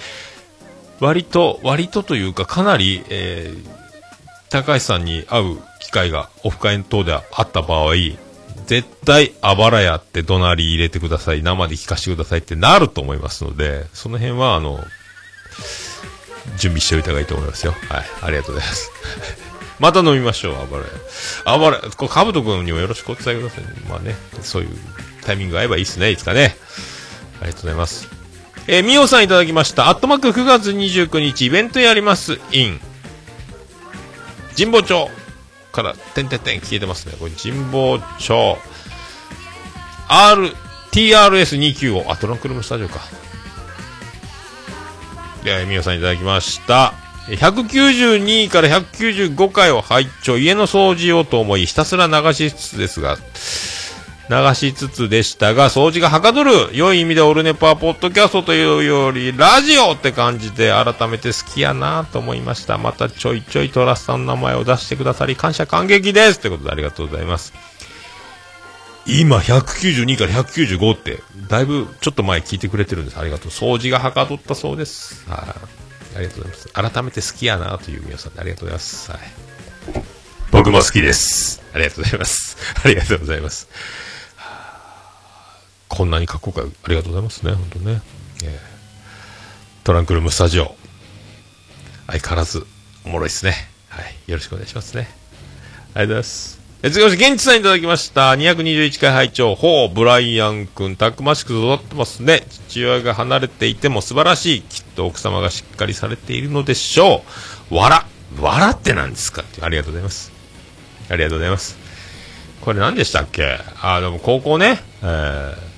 割と、割とというかかなり、えー、高橋さんに会う機会がオフ会等であった場合、絶対あばらやって怒鳴り入れてください、生で聞かせてくださいってなると思いますので、その辺はあの、準備しておいた方がいいと思いますよ。はい、ありがとうございます。また飲みましょう、あばらや。あばら、これ、かぶとくんにもよろしくお伝えくださいね。まあね、そういうタイミング合えばいいですね、いつかね。ありがとうございます。えーみおさんいただきました。アットマーク9月29日イベントやります。in 神保町から、てんてんてん消えてますね。これ神保町 R、TRS29 を。あ、トランクルームスタジオか。では、みおさんいただきました。192位から195回を拝聴家の掃除をと思いひたすら流しつつですが流しつつでしたが掃除がはかどる良い意味でオルネパーポッドキャストというよりラジオって感じで改めて好きやなと思いましたまたちょいちょいトラスさんの名前を出してくださり感謝感激ですということでありがとうございます今192から195ってだいぶちょっと前聞いてくれてるんですありがとう掃除がはかどったそうですはいありがとうございます。改めて好きやなという皆さんでありがとうございます。はい。僕も好きです。ありがとうございます。ありがとうございます。こんなに過去回ありがとうございますね、本当ね。えートランクルームスタジオ。相変わらずおもろいですね。はい。よろしくお願いしますね。ありがとうございます。え次まして、現地さんいただきました。221回拝聴ほう、ブライアン君、たくましく育ってますね。父親が離れていても素晴らしい。きっと奥様がしっかりされているのでしょう。わら、わらって何ですかありがとうございます。ありがとうございます。これ何でしたっけ？あ、でも高校ね、えー、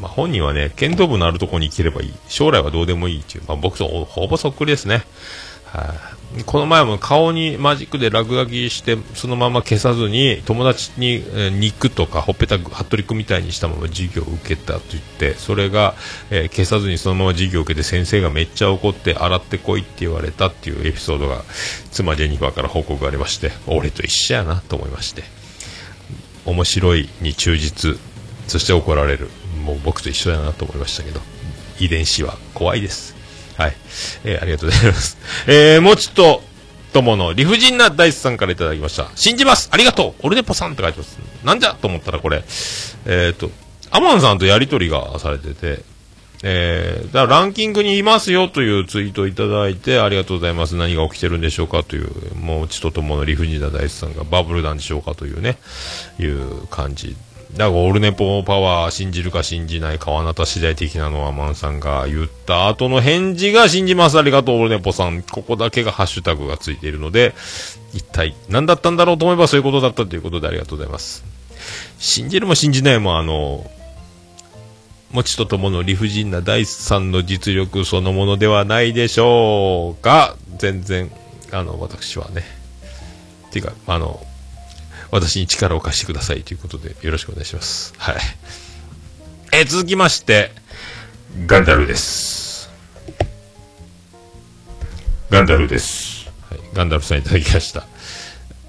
まあ、本人はね、剣道部のあるところに生きればいい。将来はどうでもいいっていう。まあ、僕とほぼそっくりですね。はいこの前も顔にマジックで落書きして、そのまま消さずに、友達に、肉とかほっぺた服部君みたいにしたまま授業を受けたと言って、それが、えー消さずにそのまま授業を受けて先生がめっちゃ怒って洗ってこいって言われたっていうエピソードが妻ジェニファーから報告がありまして、俺と一緒やなと思いまして。面白いに忠実そして怒られるもう僕と一緒だなと思いましたけど遺伝子は怖いです。はい、えーありがとうございます。えー、もちとともの理不尽な大地さんからいただきました。信じます。ありがとう。オルネポさんって書いてます。なんじゃと思ったらこれ。えっ、とアマンさんとやりとりがされててえー、だからランキングにいますよというツイートをいただいて、ありがとうございます。何が起きてるんでしょうかという、もうちとともの理不尽な大地さんがバブルなんでしょうかというね、いう感じ。だから、オルネポパワー信じるか信じないかはあなた次第的なのはマンさんが言った後の返事が信じます。ありがとう、オルネポさん。ここだけがハッシュタグがついているので、一体何だったんだろうと思えばそういうことだったということでありがとうございます。信じるも信じないもあの、持ちとともの理不尽な第三の実力そのものではないでしょうが、全然、あの、私はね、っていうか、あの、私に力を貸してくださいということでよろしくお願いします。はい。えー続きまして、ガンダルです。ガンダルです。はい、ガンダルさんいただきました。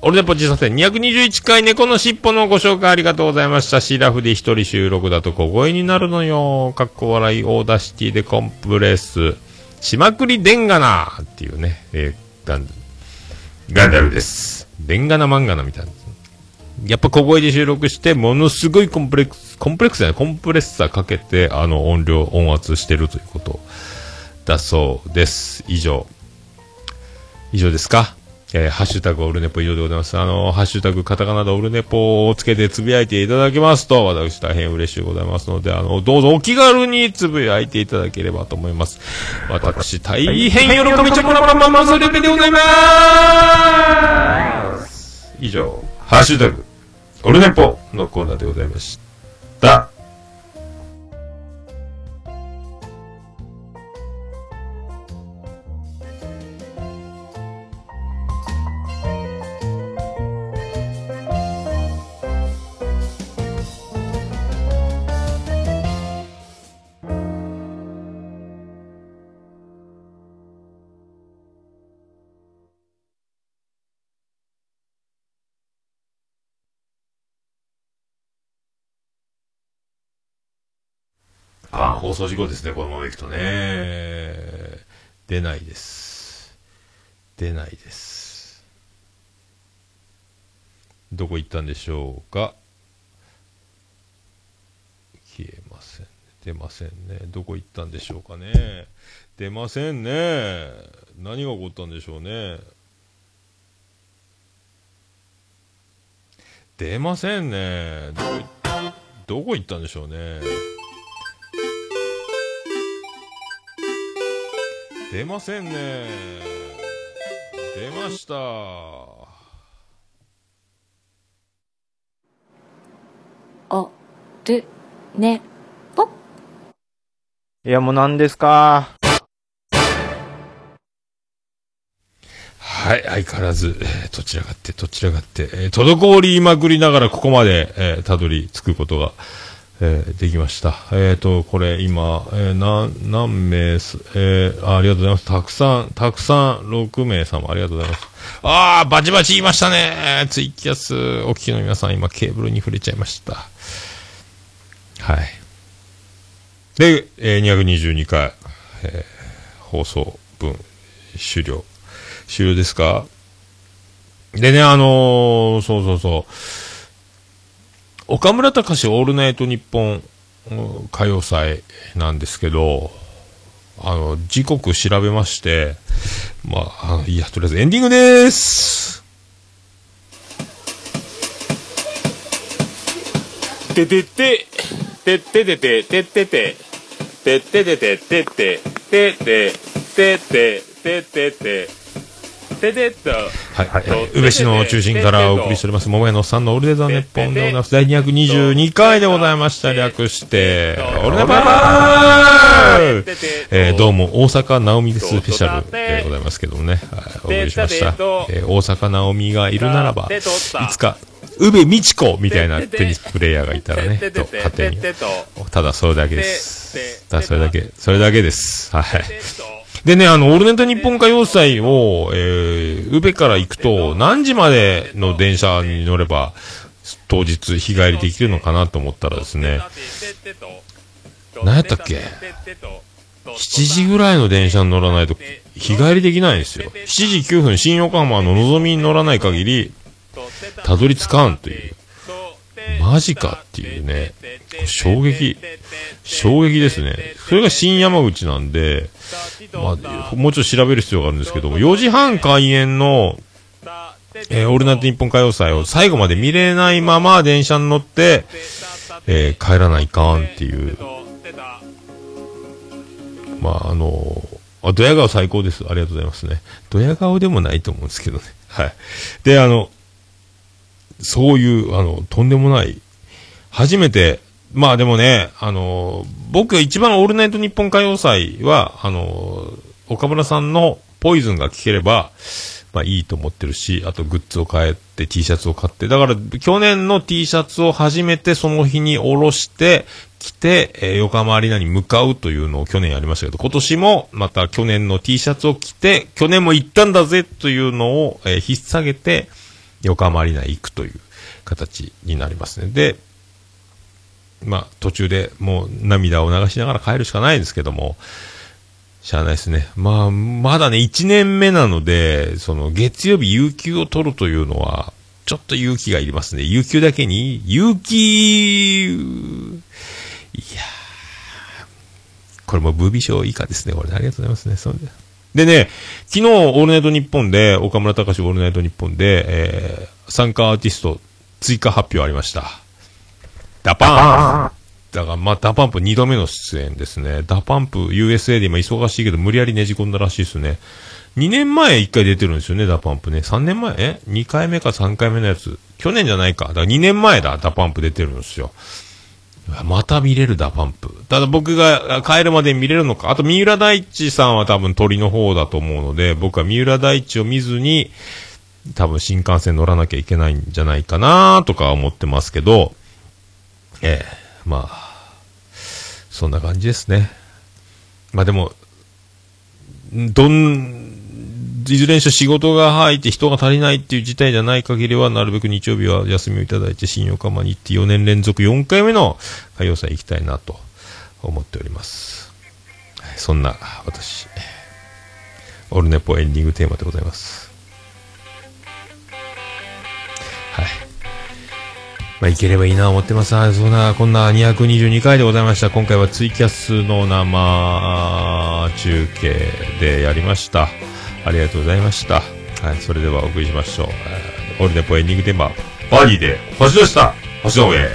オルネポジさん221回猫のしっぽのご紹介ありがとうございました。シラフで一人収録だと小声になるのよ。かっこ笑い Audacity でコンプレス。しまくりでんがなっていうね、えーガンガンダルです。でんがなまんがなみたいな。やっぱ小声で収録して、ものすごいコンプレックス、コンプレックスじゃない、コンプレッサーかけて、あの、音量、音圧してるということだそうです。以上。以上ですか？えーハッシュタグオルネポ以上でございます。あの、ハッシュタグカタカナでオルネポをつけてつぶやいていただけますと、私大変嬉しいございますので、あの、どうぞお気軽につぶやいていただければと思います。私、大変喜びちょこらまんままそれでございます。以上、ハッシュタグ、オルネポのコーナーでございました。放送事故ですね、このまま行くとね。出ないです。出ないです。どこ行ったんでしょうか消えません。出ませんね。どこ行ったんでしょうかね。出ませんね。何が起こったんでしょうね。出ませんね。どこいどこ行ったんでしょうね。出ませんね。出ました。お、る、ね、ぽ。いや、もう何ですか？はい、相変わらず、えーどちらかって、どちらかって、えー滞りまくりながらここまで、えーたどり着くことが、えーできました。えっ、と、これ今、えー何、何名す、えーあ、りがとうございます。たくさん、たくさん、6名様ありがとうございます。あー、バチバチ言いましたねツイキャス、お聞きの皆さん、今ケーブルに触れちゃいました。はい。で、えー222回、えー放送分終了。終了ですか？でね、あのーそうそうそう。岡村隆史オールナイトニッポン歌謡祭なんですけど、あの、時刻調べまして、まあ、あいや、とりあえずエンディングでーす。ててて、てててて、ててて、てててて、ててて、ててて、ててて、ててて、とはい、はい、えー宇部市の中心からお送りしております、桃屋のさんのオールデザーネッポンでございます。第222回でございました。略して、オールネポーえーどうも、大阪直美スペシャルでございますけどもね、はい、お送りしました。えー大阪直美がいるならば、いつか、宇部美智子みたいなテニスプレイヤーがいたらね、と、勝手に。ただそれだけです。ただそれだけ、それだけです。はい。でね、あの、オールネタ日本歌謡祭を、えー、宇部から行くと、何時までの電車に乗れば、当日日帰りできるのかなと思ったらですね、何やったっけ ?7 時ぐらいの電車に乗らないと、日帰りできないんですよ。7時9分新横浜ののぞみに乗らない限り、たどり着かんという。マジかっていうね、衝撃、衝撃ですね。それが新山口なんで、まあ、もうちょっと調べる必要があるんですけども、4時半開演の、えーオールナイトニッポン歌謡祭を最後まで見れないまま電車に乗って、えー帰らないかんっていう、まあ、あのあ、ドヤ顔最高です。ありがとうございますね。ドヤ顔でもないと思うんですけどね。はい。で、あの、そういう、あの、とんでもない、初めてまあでもね、あの、僕が一番オールナイト日本歌謡祭は、あの、岡村さんのポイズンが聴ければ、まあいいと思ってるし、あとグッズを買えて T シャツを買って、だから去年の T シャツを初めてその日におろして、着て、えー横浜アリーナに向かうというのを去年やりましたけど、今年もまた去年の T シャツを着て、去年も行ったんだぜというのを、えー引っ提げて、横浜アリーナへ行くという形になりますね。で、まあ、途中でもう涙を流しながら帰るしかないんですけども、しゃあないですね。まあ、まだね、1年目なので、その、月曜日有給を取るというのは、ちょっと勇気がいりますね。有給だけに、勇気、いやーこれもブービー賞以下ですね。これ、ありがとうございますね。そうででね、昨日、オールナイトニッポンで、岡村隆史オールナイトニッポンで、えー、参加アーティスト追加発表ありました。ダパンだから、まあ、ダパンプ2度目の出演ですね。ダパンプ USA で今忙しいけど、無理やりねじ込んだらしいですね。2年前1回出てるんですよね、ダパンプね。3年前？え ?2 回目か3回目のやつ。去年じゃないか。だから2年前だ、ダパンプ出てるんですよ。また見れるダパンプ。ただ僕が帰るまで見れるのか。あと三浦大知さんは多分鳥の方だと思うので、僕は三浦大知を見ずに、多分新幹線乗らなきゃいけないんじゃないかなとか思ってますけど、ええまあ、そんな感じですね。まあでも、どん、いずれにしろ仕事が入って人が足りないっていう事態じゃない限りは、なるべく日曜日は休みをいただいて、新横浜に行って4年連続4回目の歌謡祭行きたいなと思っております。そんな私、オルネポエンディングテーマでございます。はい。まあ、いければいいな思ってます。そんな、こんな222回でございました。今回はツイキャスの生中継でやりました。ありがとうございました。はい、それではお送りしましょう。えーオルネポエンディングテーマ、バディで、星の下、星の上。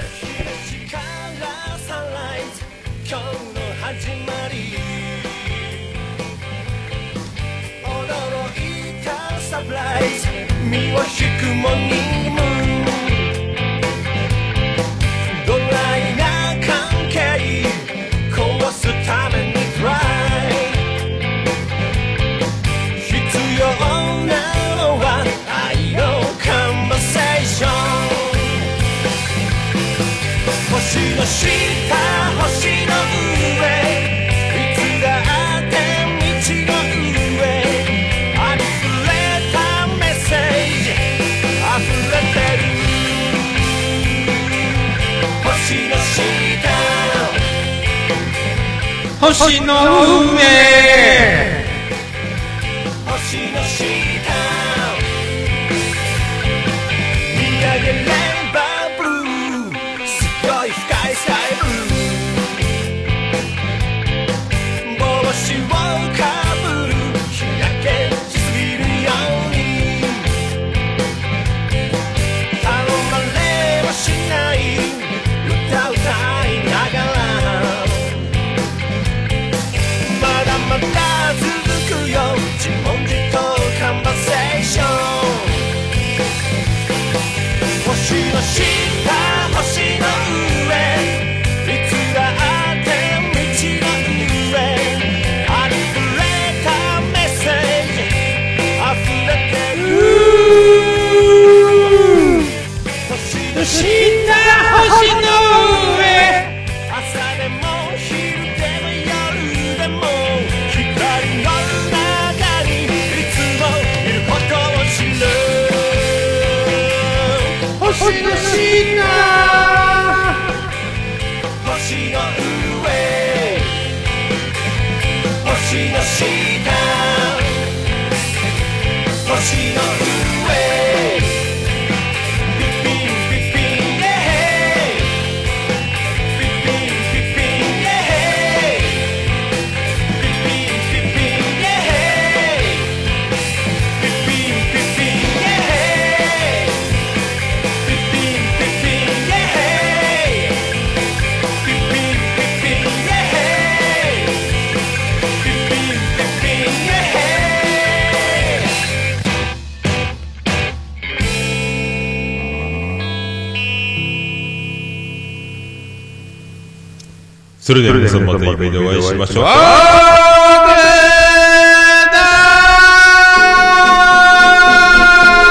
それでは皆さんまた夢でお会いしましょう。あ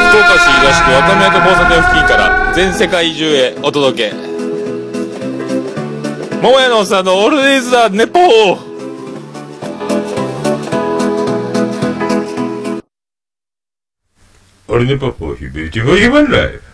福岡市東区若宮と交差点付近から全世界中へお届け桃屋のおっさんのオールデイズ・ザ・ネポー俺のパパはヒベティフォーヒマンライフ。